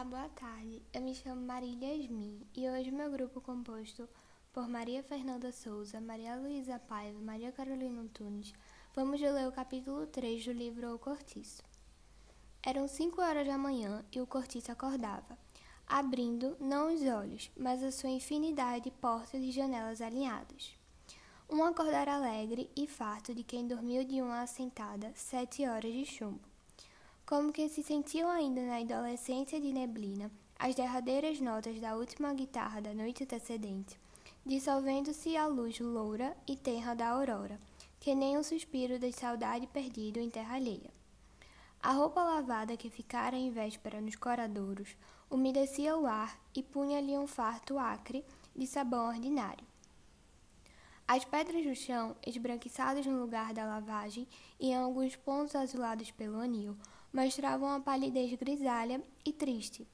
Olá, boa tarde. Eu me chamo Marília Yasmin e hoje meu grupo composto por Maria Fernanda Souza, Maria Luísa Paiva e Maria Carolina Antunes, vamos ler o capítulo 3 do livro O Cortiço. Eram cinco horas da manhã e o cortiço acordava, abrindo não os olhos, mas a sua infinidade de portas e janelas alinhadas. Um acordar alegre e farto de quem dormiu de uma assentada sete horas de chumbo como que se sentiam ainda na adolescência de neblina as derradeiras notas da última guitarra da noite antecedente, dissolvendo-se a luz loura e tenra da aurora, que nem um suspiro de saudade perdido em terra alheia. A roupa lavada que ficara em véspera nos coradouros umedecia o ar e punha-lhe um farto acre de sabão ordinário. As pedras do chão, esbranquiçadas no lugar da lavagem e em alguns pontos azulados pelo anil, mostravam uma palidez grisalha e triste,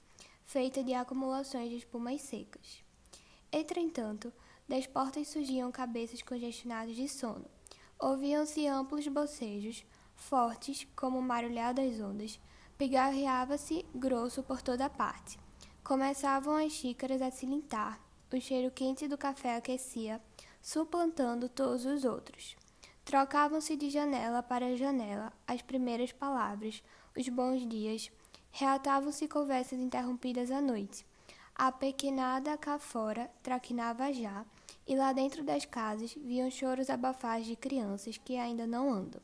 feita de acumulações de espumas secas. Entretanto, das portas surgiam cabeças congestionadas de sono. Ouviam-se amplos bocejos, fortes como o marulhar das ondas. Pigarreava-se grosso por toda parte. Começavam as xícaras a cilintar. O cheiro quente do café aquecia, suplantando todos os outros. Trocavam-se de janela para janela as primeiras palavras, os bons dias. Reatavam-se conversas interrompidas à noite. A pequenada cá fora traquinava já, e lá dentro das casas viam choros abafados de crianças que ainda não andam.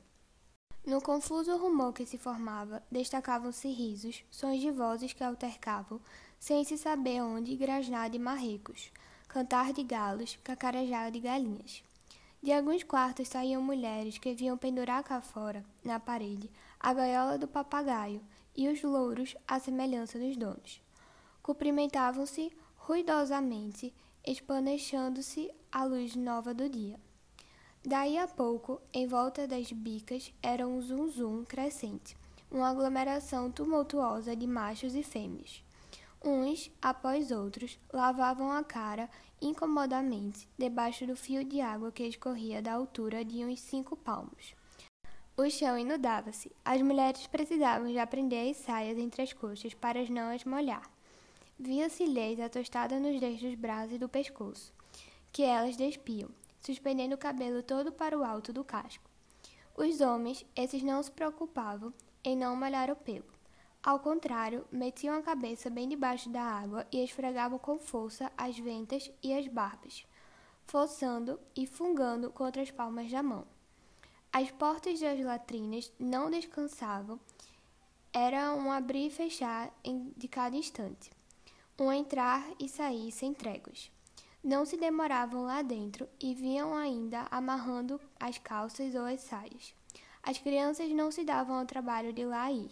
No confuso rumor que se formava, destacavam-se risos, sons de vozes que altercavam, sem se saber onde, grasnar de marrecos, cantar de galos, cacarejar de galinhas. De alguns quartos saíam mulheres que viam pendurar cá fora, na parede, a gaiola do papagaio e os louros à semelhança dos donos. Cumprimentavam-se ruidosamente, espanechando-se à luz nova do dia. Daí a pouco, em volta das bicas, era um zum-zum crescente, uma aglomeração tumultuosa de machos e fêmeas. Uns, após outros, lavavam a cara incomodamente debaixo do fio de água que escorria da altura de uns cinco palmos. O chão inundava-se. As mulheres precisavam de prender as saias entre as coxas para não as molhar. Via-se lhes atostada nos dedos dos braços e do pescoço, que elas despiam, suspendendo o cabelo todo para o alto do casco. Os homens, esses não se preocupavam em não molhar o pelo. Ao contrário, metiam a cabeça bem debaixo da água e esfregavam com força as ventas e as barbas, forçando e fungando contra as palmas da mão. As portas das latrinas não descansavam, era um abrir e fechar de cada instante, um entrar e sair sem tréguas. Não se demoravam lá dentro e vinham ainda amarrando as calças ou as saias. As crianças não se davam ao trabalho de lá ir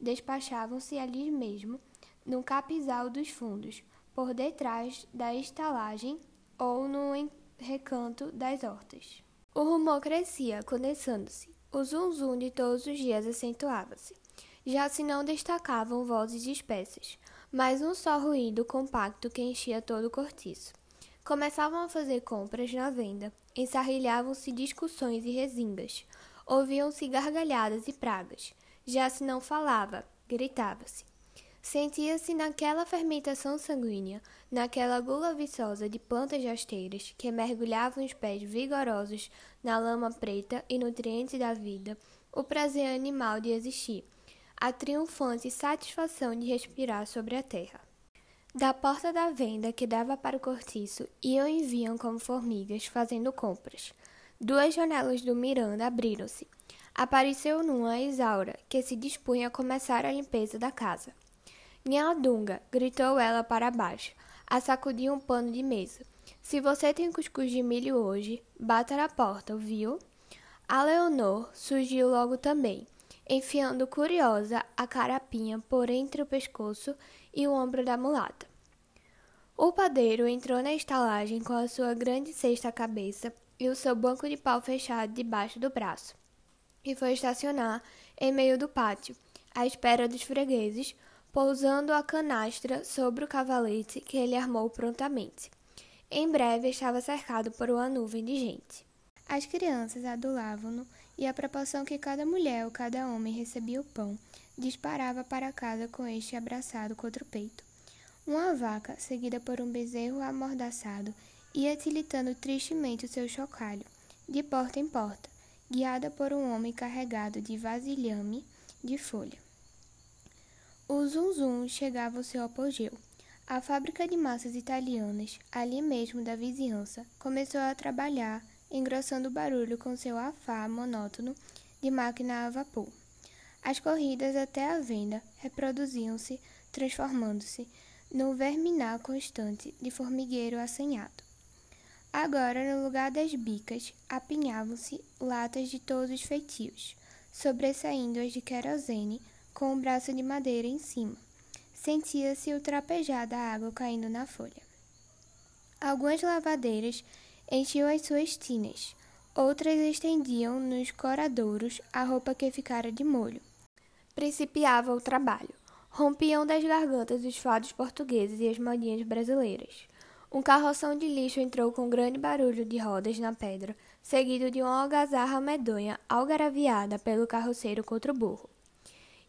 despachavam-se ali mesmo, no capizal dos fundos, por detrás da estalagem ou no recanto das hortas. O rumor crescia, condensando-se. O zum-zum de todos os dias acentuava-se. Já se não destacavam vozes espessas, mas um só ruído compacto que enchia todo o cortiço. Começavam a fazer compras na venda, ensarrilhavam-se discussões e resingas, ouviam-se gargalhadas e pragas, já se não falava, gritava-se. Sentia-se naquela fermentação sanguínea, naquela gula viçosa de plantas rasteiras que mergulhavam os pés vigorosos na lama preta e nutrientes da vida, o prazer animal de existir, a triunfante satisfação de respirar sobre a terra. Da porta da venda que dava para o cortiço iam e vinham como formigas fazendo compras. Duas janelas do Miranda abriram-se apareceu numa Isaura, que se dispunha a começar a limpeza da casa. Minha Dunga, gritou ela para baixo, a sacudir um pano de mesa. Se você tem cuscuz de milho hoje, bata na porta, viu? A Leonor surgiu logo também, enfiando curiosa a carapinha por entre o pescoço e o ombro da mulata. O padeiro entrou na estalagem com a sua grande cesta à cabeça e o seu banco de pau fechado debaixo do braço e foi estacionar em meio do pátio, à espera dos fregueses, pousando a canastra sobre o cavalete que ele armou prontamente. Em breve estava cercado por uma nuvem de gente. As crianças adulavam-no e a proporção que cada mulher ou cada homem recebia o pão disparava para casa com este abraçado contra o peito. Uma vaca, seguida por um bezerro amordaçado, ia tilitando tristemente o seu chocalho, de porta em porta, guiada por um homem carregado de vasilhame de folha. O zum-zum chegava ao seu apogeu. A fábrica de massas italianas, ali mesmo da vizinhança, começou a trabalhar, engrossando o barulho com seu afá monótono de máquina a vapor. As corridas até a venda reproduziam-se, transformando-se no verminar constante de formigueiro assanhado. Agora, no lugar das bicas, apinhavam-se latas de todos os feitios, sobressaindo as de querosene com um braço de madeira em cima. Sentia-se o trapejar da água caindo na folha. Algumas lavadeiras enchiam as suas tinas, outras estendiam nos coradouros a roupa que ficara de molho. Principiava o trabalho. Rompiam das gargantas os fados portugueses e as modinhas brasileiras. Um carroção de lixo entrou com grande barulho de rodas na pedra, seguido de uma algazarra medonha algaraviada pelo carroceiro contra o burro.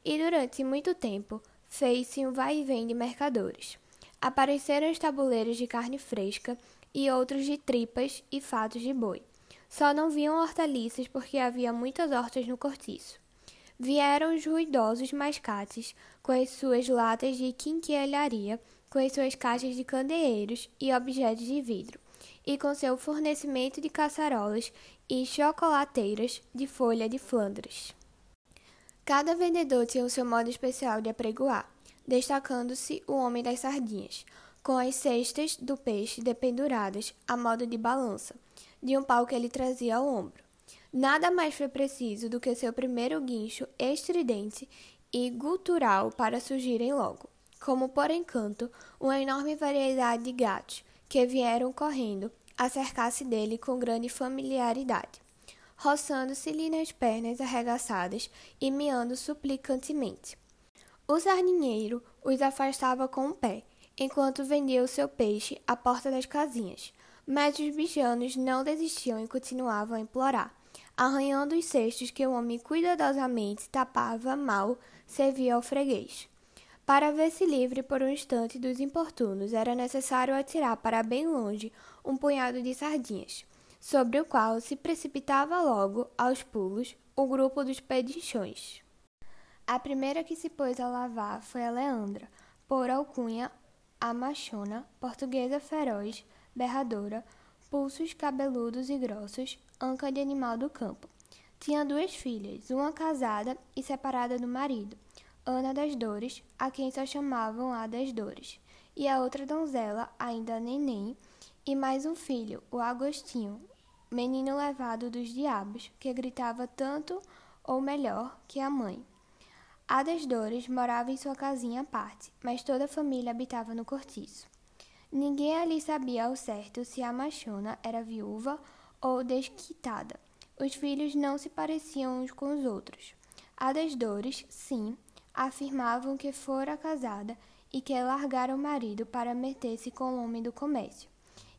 E durante muito tempo fez-se um vai e vem de mercadores. Apareceram os tabuleiros de carne fresca e outros de tripas e fatos de boi. Só não viam hortaliças porque havia muitas hortas no cortiço. Vieram os ruidosos mascates com as suas latas de quinquilharia, com as suas caixas de candeeiros e objetos de vidro, e com seu fornecimento de caçarolas e chocolateiras de folha de Flandres. Cada vendedor tinha o seu modo especial de apregoar, destacando-se o homem das sardinhas, com as cestas do peixe dependuradas a modo de balança, de um pau que ele trazia ao ombro. Nada mais foi preciso do que seu primeiro guincho estridente e gutural para surgirem logo, como por encanto, uma enorme variedade de gatos que vieram correndo a cercar-se dele com grande familiaridade roçando-se-lhe nas pernas arregaçadas e miando suplicantemente. O sardinheiro os afastava com o pé, enquanto vendia o seu peixe à porta das casinhas. Mas os bichanos não desistiam e continuavam a implorar, arranhando os cestos que o homem cuidadosamente tapava mal servia ao freguês. Para ver-se livre por um instante dos importunos, era necessário atirar para bem longe um punhado de sardinhas sobre o qual se precipitava logo, aos pulos, o grupo dos pedinchões. A primeira que se pôs a lavar foi a Leandra, por alcunha a machona, portuguesa feroz, berradora, pulsos cabeludos e grossos, anca de animal do campo. Tinha duas filhas, uma casada e separada do marido, Ana das Dores, a quem só chamavam a das Dores, e a outra donzela, ainda neném, e mais um filho, o Agostinho, menino levado dos diabos, que gritava tanto ou melhor que a mãe. A das Dores morava em sua casinha à parte, mas toda a família habitava no cortiço. Ninguém ali sabia ao certo se a machona era viúva ou desquitada. Os filhos não se pareciam uns com os outros. A das Dores, sim, afirmavam que fora casada e que largara o marido para meter-se com o homem do comércio,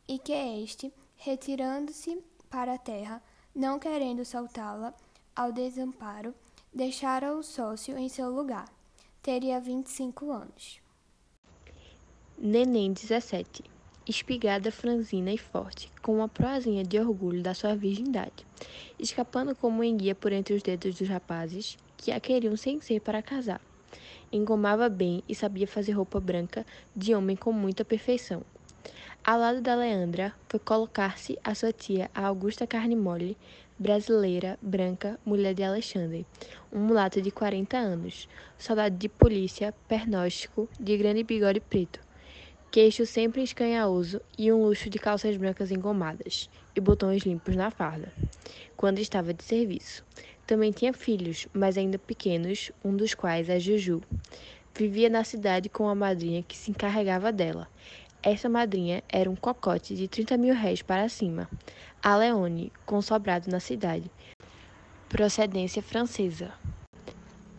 e que este, retirando-se para a terra, não querendo soltá-la ao desamparo, deixara o sócio em seu lugar. Teria 25 anos. Neném 17. Espigada, franzina e forte, com uma proazinha de orgulho da sua virgindade, escapando como enguia por entre os dedos dos rapazes, que a queriam sem ser para casar. Engomava bem e sabia fazer roupa branca de homem com muita perfeição, ao lado da Leandra foi colocar-se a sua tia, a Augusta Carne brasileira, branca, mulher de Alexandre, um mulato de 40 anos, soldado de polícia, pernóstico, de grande bigode preto, queixo sempre escanhaoso e um luxo de calças brancas engomadas e botões limpos na farda, quando estava de serviço. Também tinha filhos, mas ainda pequenos, um dos quais, a Juju, vivia na cidade com a madrinha que se encarregava dela. Essa madrinha era um cocote de 30 mil réis para cima. A Leone, com sobrado na cidade. Procedência francesa.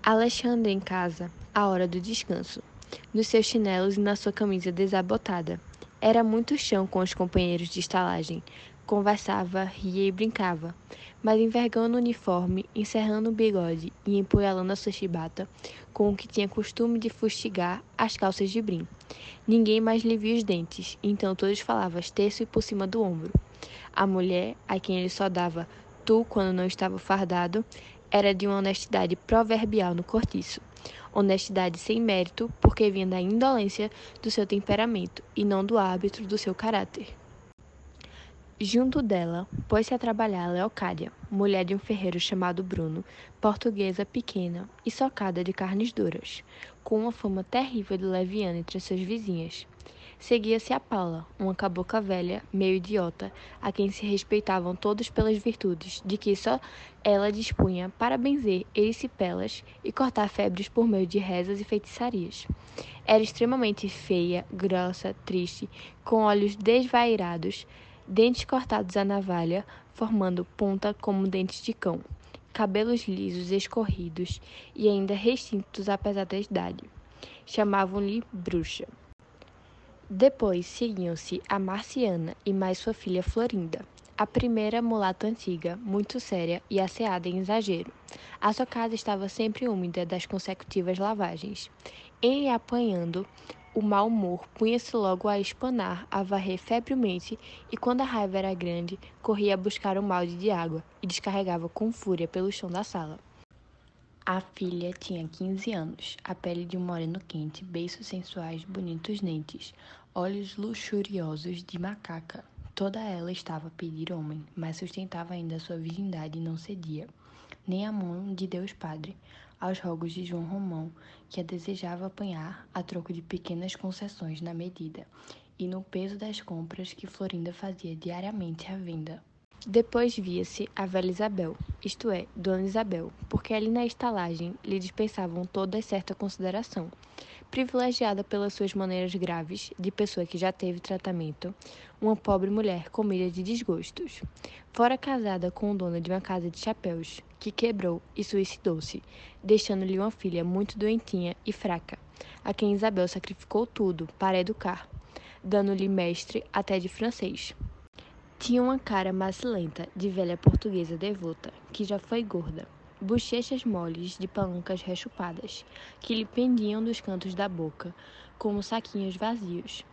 Alexandre em casa, à hora do descanso, nos seus chinelos e na sua camisa desabotada. Era muito chão com os companheiros de estalagem, conversava, ria e brincava, mas envergando o uniforme, encerrando o bigode e empunhalando a sua chibata, com o que tinha costume de fustigar as calças de brim. Ninguém mais lhe via os dentes, então todos falavam terço e por cima do ombro. A mulher, a quem ele só dava tu quando não estava fardado, era de uma honestidade proverbial no cortiço. Honestidade sem mérito, porque vinha da indolência do seu temperamento e não do árbitro do seu caráter. Junto dela, pôs-se a trabalhar Leocádia, mulher de um ferreiro chamado Bruno, portuguesa pequena e socada de carnes duras, com uma fama terrível de leviana entre suas vizinhas. Seguia-se a Paula, uma cabocla velha, meio idiota, a quem se respeitavam todos pelas virtudes de que só ela dispunha para benzer ericipelas e cortar febres por meio de rezas e feitiçarias. Era extremamente feia, grossa, triste, com olhos desvairados, dentes cortados à navalha, formando ponta como dentes de cão, cabelos lisos escorridos e ainda retintos apesar da idade. Chamavam-lhe bruxa. Depois seguiam-se a Marciana e mais sua filha Florinda. A primeira mulata antiga, muito séria e asseada em exagero. A sua casa estava sempre úmida das consecutivas lavagens. Em lhe apanhando, o mau humor punha-se logo a espanar, a varrer febrilmente, e quando a raiva era grande, corria a buscar um balde de água e descarregava com fúria pelo chão da sala. A filha tinha 15 anos, a pele de um moreno quente, beiços sensuais, bonitos dentes, olhos luxuriosos de macaca. Toda ela estava a pedir homem, mas sustentava ainda sua virgindade e não cedia, nem a mão de Deus Padre, aos rogos de João Romão, que a desejava apanhar a troco de pequenas concessões na medida, e no peso das compras que Florinda fazia diariamente à venda. Depois via-se a velha Isabel, isto é, Dona Isabel, porque ali na estalagem lhe dispensavam toda certa consideração. Privilegiada pelas suas maneiras graves, de pessoa que já teve tratamento, uma pobre mulher comida de desgostos. Fora casada com o dono de uma casa de chapéus, que quebrou e suicidou-se, deixando-lhe uma filha muito doentinha e fraca, a quem Isabel sacrificou tudo para educar, dando-lhe mestre até de francês. Tinha uma cara macilenta de velha portuguesa devota, que já foi gorda, bochechas moles de palancas rechupadas, que lhe pendiam dos cantos da boca, como saquinhos vazios.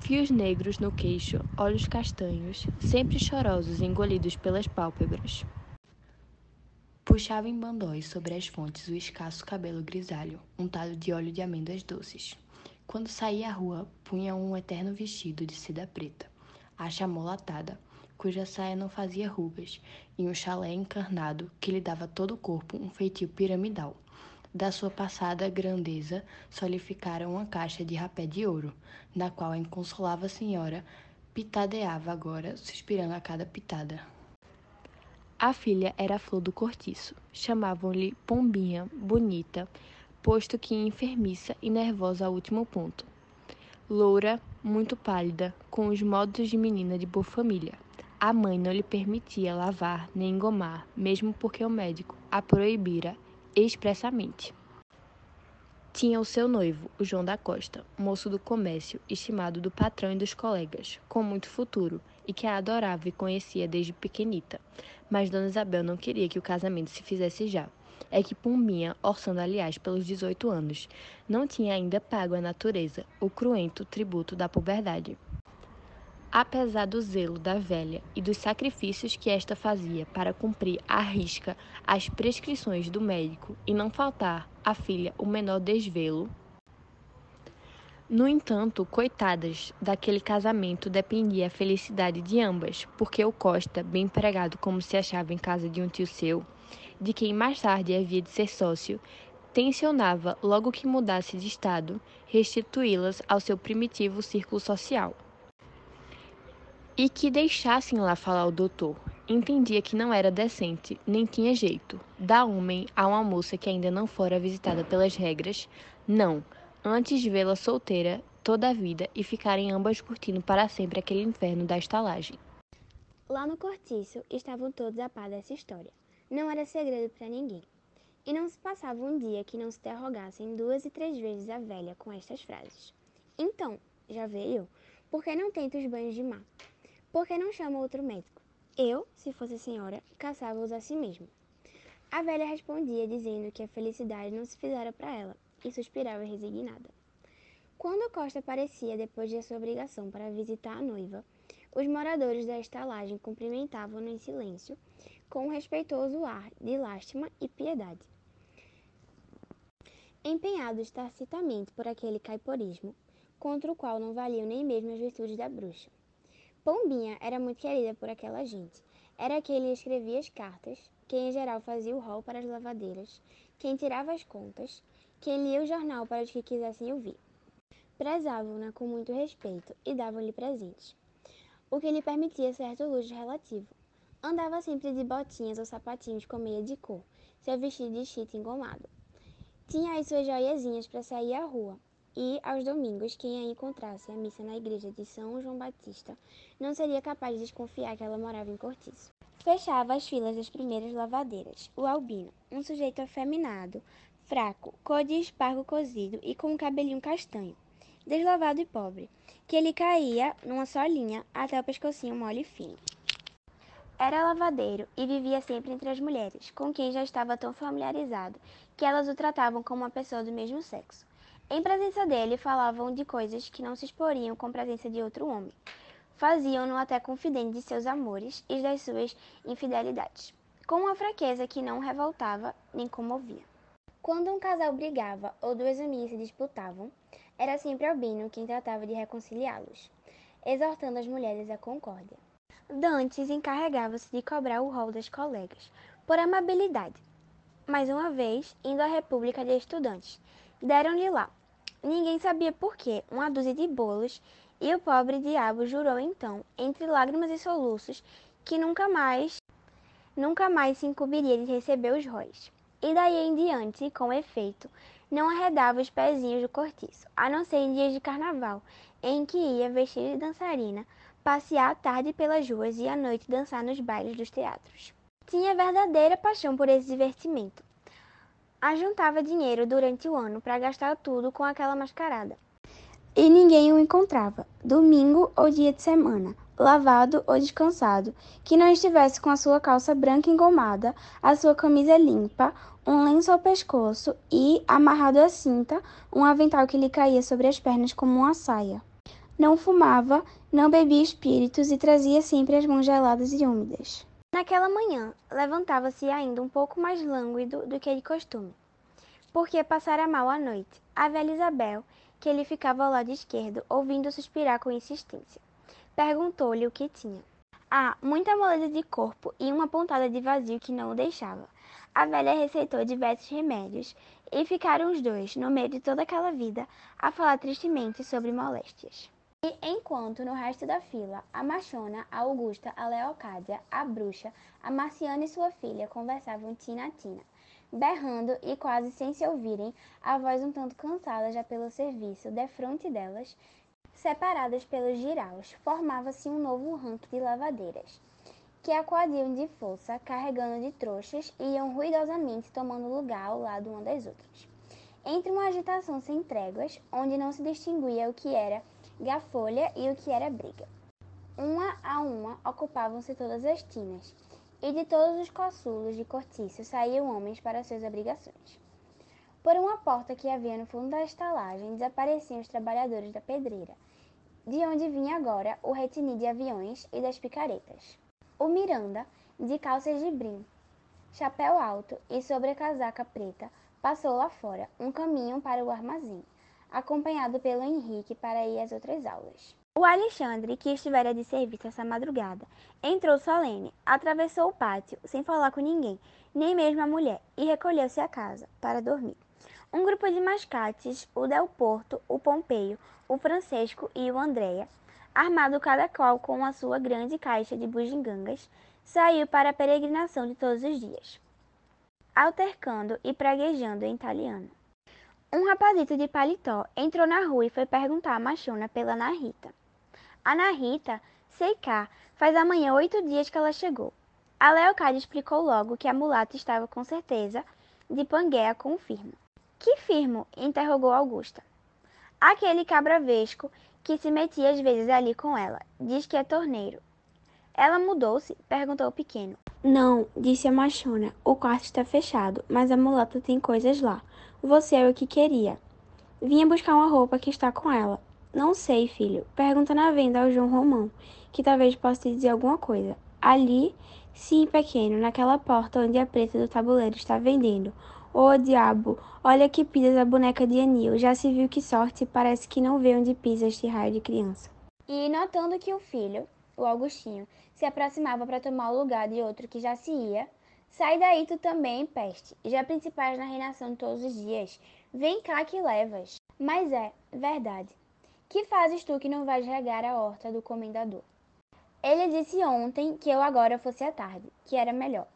Fios negros no queixo, olhos castanhos, sempre chorosos engolidos pelas pálpebras. Puxava em bandóis sobre as fontes o escasso cabelo grisalho, untado de óleo de amêndoas doces. Quando saía à rua, punha um eterno vestido de seda preta a chamolatada, cuja saia não fazia rugas, e um chalé encarnado que lhe dava todo o corpo um feitio piramidal. Da sua passada grandeza só lhe ficara uma caixa de rapé de ouro, na qual a inconsolável senhora pitadeava agora, suspirando a cada pitada. A filha era a flor do cortiço. Chamavam-lhe Pombinha, bonita, posto que enfermiça e nervosa ao último ponto loura, muito pálida, com os modos de menina de boa família. A mãe não lhe permitia lavar nem engomar, mesmo porque o médico a proibira expressamente. Tinha o seu noivo, o João da Costa, moço do comércio, estimado do patrão e dos colegas, com muito futuro, e que a adorava e conhecia desde pequenita. Mas Dona Isabel não queria que o casamento se fizesse já é que Pombinha, orçando aliás pelos 18 anos, não tinha ainda pago à natureza o cruento tributo da puberdade. Apesar do zelo da velha e dos sacrifícios que esta fazia para cumprir à risca as prescrições do médico e não faltar à filha o menor desvelo, no entanto, coitadas, daquele casamento dependia a felicidade de ambas, porque o Costa, bem empregado como se achava em casa de um tio seu, de quem mais tarde havia de ser sócio, tensionava, logo que mudasse de estado, restituí-las ao seu primitivo círculo social. E que deixassem lá falar o doutor. Entendia que não era decente, nem tinha jeito. Dar homem a uma moça que ainda não fora visitada pelas regras, não, antes de vê-la solteira toda a vida e ficarem ambas curtindo para sempre aquele inferno da estalagem. Lá no cortiço estavam todos a par dessa história não era segredo para ninguém. E não se passava um dia que não se interrogassem duas e três vezes a velha com estas frases. Então, já veio? Por que não tenta os banhos de mar? Por que não chama outro médico? Eu, se fosse senhora, caçava-os a si mesmo. A velha respondia dizendo que a felicidade não se fizera para ela, e suspirava resignada. Quando Costa aparecia depois de sua obrigação para visitar a noiva, os moradores da estalagem cumprimentavam-no em silêncio, com um respeitoso ar de lástima e piedade. Empenhados tacitamente por aquele caiporismo, contra o qual não valiam nem mesmo as virtudes da bruxa. Pombinha era muito querida por aquela gente. Era quem escrevia as cartas, quem em geral fazia o rol para as lavadeiras, quem tirava as contas, quem lia o jornal para os que quisessem ouvir. Prezavam-na com muito respeito e davam-lhe presentes o que lhe permitia certo luxo relativo. Andava sempre de botinhas ou sapatinhos com meia de cor, seu vestido de chita engomado. Tinha as suas joiazinhas para sair à rua, e, aos domingos, quem a encontrasse à missa na igreja de São João Batista não seria capaz de desconfiar que ela morava em Cortiço. Fechava as filas das primeiras lavadeiras, o albino, um sujeito afeminado, fraco, cor de espargo cozido e com um cabelinho castanho deslavado e pobre, que ele caía numa só linha até o pescocinho mole e fino. Era lavadeiro e vivia sempre entre as mulheres, com quem já estava tão familiarizado que elas o tratavam como uma pessoa do mesmo sexo. Em presença dele, falavam de coisas que não se exporiam com a presença de outro homem. Faziam-no até confidente de seus amores e das suas infidelidades, com uma fraqueza que não revoltava nem comovia. Quando um casal brigava ou duas amigas se disputavam, era sempre Albino quem tratava de reconciliá-los, exortando as mulheres à concórdia. Dantes encarregava-se de cobrar o rol das colegas, por amabilidade. Mais uma vez, indo à República de Estudantes, deram-lhe lá. Ninguém sabia por quê, uma dúzia de bolos, e o pobre diabo jurou então, entre lágrimas e soluços, que nunca mais, nunca mais se incumbiria de receber os róis. E daí em diante, com efeito, não arredava os pezinhos do cortiço, a não ser em dias de carnaval, em que ia vestida de dançarina, passear à tarde pelas ruas e à noite dançar nos bailes dos teatros. Tinha verdadeira paixão por esse divertimento. Ajuntava dinheiro durante o ano para gastar tudo com aquela mascarada. E ninguém o encontrava, domingo ou dia de semana, lavado ou descansado, que não estivesse com a sua calça branca engomada, a sua camisa limpa, um lenço ao pescoço e, amarrado à cinta, um avental que lhe caía sobre as pernas como uma saia. Não fumava, não bebia espíritos e trazia sempre as mãos geladas e úmidas. Naquela manhã, levantava-se ainda um pouco mais lânguido do que de costume, porque passara mal a noite. A velha Isabel, que ele ficava ao lado esquerdo, ouvindo suspirar com insistência, perguntou-lhe o que tinha. Ah, muita moleza de corpo e uma pontada de vazio que não o deixava. A velha receitou diversos remédios e ficaram os dois, no meio de toda aquela vida, a falar tristemente sobre moléstias. E enquanto no resto da fila, a machona, a Augusta, a Leocádia, a bruxa, a Marciana e sua filha conversavam tina-tina, berrando e quase sem se ouvirem, a voz um tanto cansada já pelo serviço, defronte delas, separadas pelos giraus, formava-se um novo ranque de lavadeiras que acuadiam de força, carregando de trouxas, e iam ruidosamente tomando lugar ao lado uma das outras. Entre uma agitação sem tréguas, onde não se distinguia o que era gafolha e o que era briga. Uma a uma ocupavam-se todas as tinas, e de todos os coçulos de cortiço saíam homens para suas obrigações. Por uma porta que havia no fundo da estalagem desapareciam os trabalhadores da pedreira, de onde vinha agora o retinir de aviões e das picaretas. O Miranda, de calças de brim, chapéu alto e sobrecasaca preta, passou lá fora, um caminho para o armazém, acompanhado pelo Henrique para ir às outras aulas. O Alexandre, que estivera de serviço essa madrugada, entrou solene, atravessou o pátio, sem falar com ninguém, nem mesmo a mulher, e recolheu-se à casa, para dormir. Um grupo de mascates, o Del Porto, o Pompeio, o Francesco e o Andréia, armado cada qual com a sua grande caixa de bugigangas, saiu para a peregrinação de todos os dias, altercando e praguejando em italiano. Um rapazito de paletó entrou na rua e foi perguntar à machona pela Ana Rita. Ana Rita, sei cá, faz amanhã oito dias que ela chegou. A Leocádia explicou logo que a mulata estava com certeza de Pangueia com o firmo. Que firmo? interrogou Augusta. Aquele cabravesco que se metia às vezes ali com ela. Diz que é torneiro. Ela mudou-se? perguntou o pequeno. Não, disse a machona. O quarto está fechado, mas a mulata tem coisas lá. Você é o que queria. Vinha buscar uma roupa que está com ela. Não sei, filho. Pergunta na venda ao João Romão, que talvez possa te dizer alguma coisa. Ali, sim, pequeno, naquela porta onde a preta do tabuleiro está vendendo. Ô oh, diabo, olha que pisas a boneca de Anil. Já se viu que sorte, parece que não vê onde pisa este raio de criança. E notando que o filho, o Augustinho, se aproximava para tomar o lugar de outro que já se ia, sai daí tu também, peste, já principais na reinação todos os dias. Vem cá que levas. Mas é, verdade. Que fazes tu que não vais regar a horta do comendador? Ele disse ontem que eu agora fosse à tarde, que era melhor.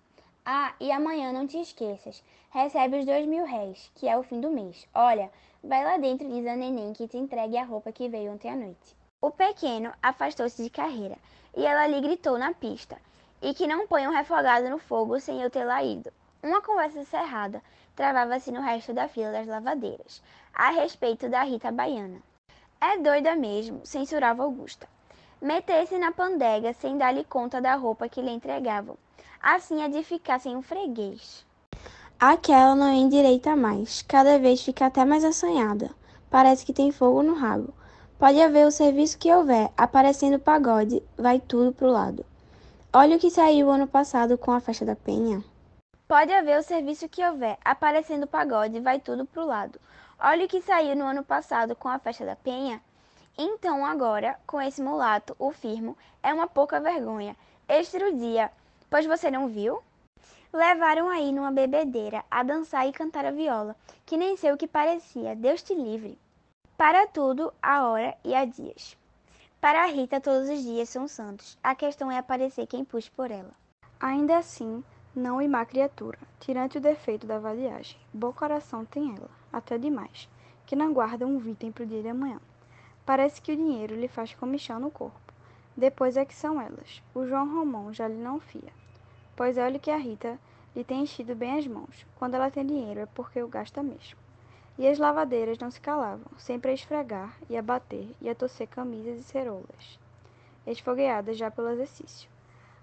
Ah, e amanhã não te esqueças. Recebe os dois mil réis, que é o fim do mês. Olha, vai lá dentro e diz a neném que te entregue a roupa que veio ontem à noite. O pequeno afastou-se de carreira, e ela lhe gritou na pista, e que não ponha um refogado no fogo sem eu ter lá ido. Uma conversa cerrada travava-se no resto da fila das lavadeiras, a respeito da Rita Baiana. É doida mesmo, censurava Augusta. Meter-se na pandega sem dar-lhe conta da roupa que lhe entregavam assim é de ficar sem um freguês. Aquela não endireita mais, cada vez fica até mais assanhada. Parece que tem fogo no rabo. Pode haver o serviço que houver, aparecendo pagode, vai tudo pro lado. Olha o que saiu ano passado com a festa da Penha. Pode haver o serviço que houver, aparecendo pagode, vai tudo pro lado. Olha o que saiu no ano passado com a festa da Penha. Então agora, com esse mulato, o firmo, é uma pouca vergonha. Estrudia Pois você não viu? Levaram aí numa bebedeira a dançar e cantar a viola, que nem sei o que parecia, Deus te livre. Para tudo, a hora e a dias. Para a Rita, todos os dias são santos. A questão é aparecer quem puxe por ela. Ainda assim, não e má criatura, tirante o defeito da valiagem. Bom coração tem ela, até demais, que não guarda um item para o dia de amanhã. Parece que o dinheiro lhe faz comichão no corpo. Depois é que são elas. O João Romão já lhe não fia. Pois olhe que a Rita lhe tem enchido bem as mãos. Quando ela tem dinheiro é porque o gasta mesmo. E as lavadeiras não se calavam, sempre a esfregar e a bater e a torcer camisas e ceroulas, esfogueadas já pelo exercício.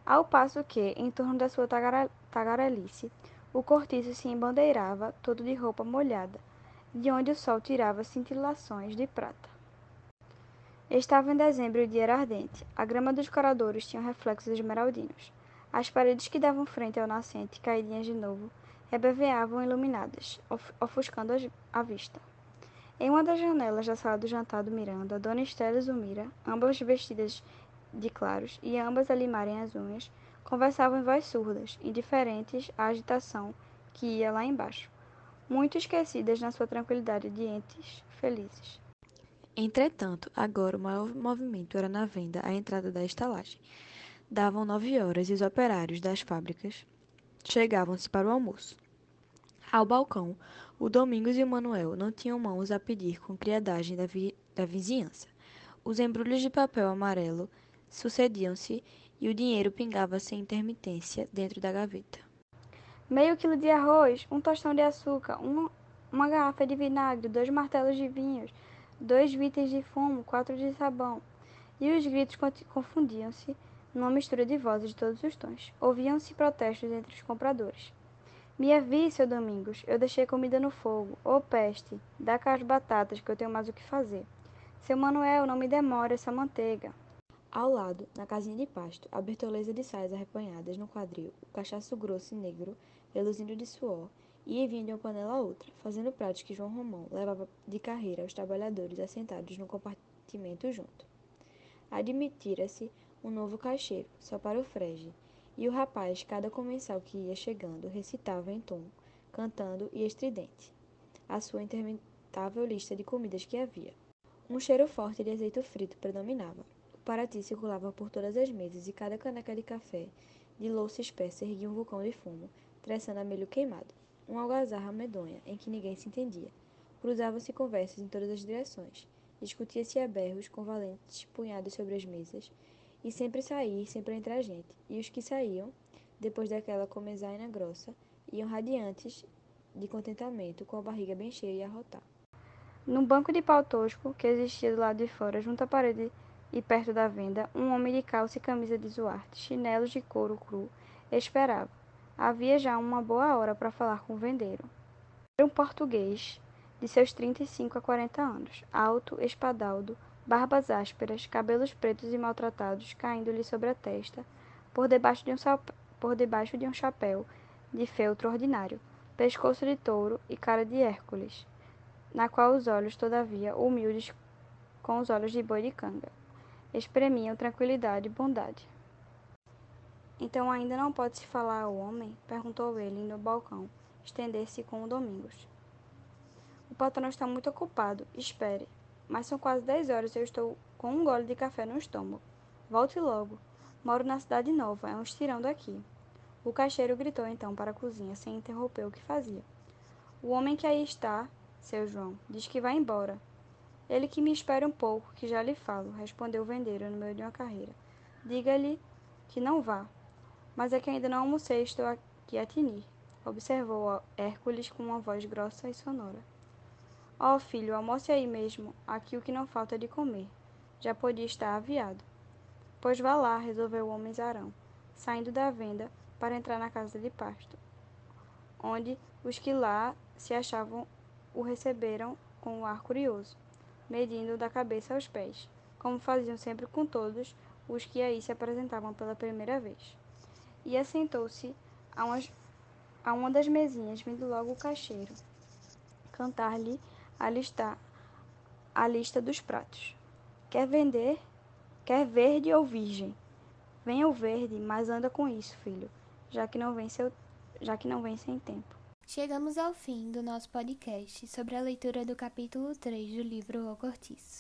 Ao passo que, em torno da sua tagara tagarelice, o cortiço se embandeirava todo de roupa molhada, de onde o sol tirava cintilações de prata. Estava em dezembro e o dia era ardente. A grama dos coradouros tinha reflexos esmeraldinos. As paredes que davam frente ao nascente, caidinhas de novo, rebeveavam iluminadas, of ofuscando a vista. Em uma das janelas da sala do jantar do Miranda, Dona Estela e Zumira, ambas vestidas de claros e ambas a limarem as unhas, conversavam em voz surdas, indiferentes à agitação que ia lá embaixo, muito esquecidas na sua tranquilidade de entes felizes. Entretanto, agora o maior movimento era na venda à entrada da estalagem. Davam nove horas e os operários das fábricas chegavam-se para o almoço. Ao balcão, o Domingos e o Manuel não tinham mãos a pedir com criadagem da, vi da vizinhança. Os embrulhos de papel amarelo sucediam-se e o dinheiro pingava sem intermitência dentro da gaveta. Meio quilo de arroz, um tostão de açúcar, uma, uma garrafa de vinagre, dois martelos de vinhos, dois vitens de fumo, quatro de sabão. E os gritos confundiam-se numa mistura de vozes de todos os tons. Ouviam-se protestos entre os compradores. Me avise, seu Domingos, eu deixei comida no fogo. Ô oh, peste, dá cá as batatas que eu tenho mais o que fazer. Seu Manuel, não me demore essa manteiga. Ao lado, na casinha de pasto, a bertoleza de saias arrepanhadas no quadril, o cachaço grosso e negro, reluzindo de suor, ia vinha de uma panela a outra, fazendo pratos que João Romão levava de carreira aos trabalhadores assentados no compartimento junto. Admitira-se um novo caixeiro, só para o frege, e o rapaz, cada comensal que ia chegando, recitava em tom, cantando e estridente, a sua interminável lista de comidas que havia. Um cheiro forte de azeite frito predominava. O parati circulava por todas as mesas e cada caneca de café, de louça espessa, erguia um vulcão de fumo, tressando a milho queimado uma algazarra medonha, em que ninguém se entendia. Cruzavam-se conversas em todas as direções. Discutia-se a berros com valentes punhados sobre as mesas, e sempre sair, sempre entrar gente. E os que saíam, depois daquela comezaina grossa, iam radiantes de contentamento, com a barriga bem cheia e a rotar. Num banco de pau tosco que existia do lado de fora, junto à parede e perto da venda, um homem de calça e camisa de zuarte, chinelos de couro cru, esperava. Havia já uma boa hora para falar com o vendeiro. Era um português de seus 35 a 40 anos, alto, espadaldo, barbas ásperas, cabelos pretos e maltratados caindo-lhe sobre a testa, por debaixo de um, por debaixo de um chapéu de feltro ordinário, pescoço de touro e cara de Hércules, na qual os olhos, todavia, humildes com os olhos de boi de canga, espremiam tranquilidade e bondade. Então ainda não pode se falar ao homem? perguntou ele no balcão, estender-se com o Domingos. O patrão está muito ocupado. Espere. Mas são quase dez horas e eu estou com um gole de café no estômago. Volte logo. Moro na cidade nova, é um estirão daqui. O caixeiro gritou então para a cozinha, sem interromper o que fazia. O homem que aí está, seu João, diz que vai embora. Ele que me espere um pouco, que já lhe falo, respondeu o vendeiro no meio de uma carreira. Diga-lhe que não vá. Mas é que ainda não almocei, estou aqui a tinir, observou Hércules com uma voz grossa e sonora. Ó oh, filho, almoce aí mesmo, aqui o que não falta é de comer. Já podia estar aviado. Pois vá lá, resolveu o homem zarão, saindo da venda para entrar na casa de pasto, onde os que lá se achavam o receberam com um ar curioso, medindo da cabeça aos pés, como faziam sempre com todos os que aí se apresentavam pela primeira vez. E assentou-se a, a uma das mesinhas, vindo logo o caixeiro, cantar-lhe a lista, a lista dos pratos. Quer vender? Quer verde ou virgem? Venha o verde, mas anda com isso, filho, já que não vem seu, já que não vem sem tempo. Chegamos ao fim do nosso podcast sobre a leitura do capítulo 3 do livro O Cortiço.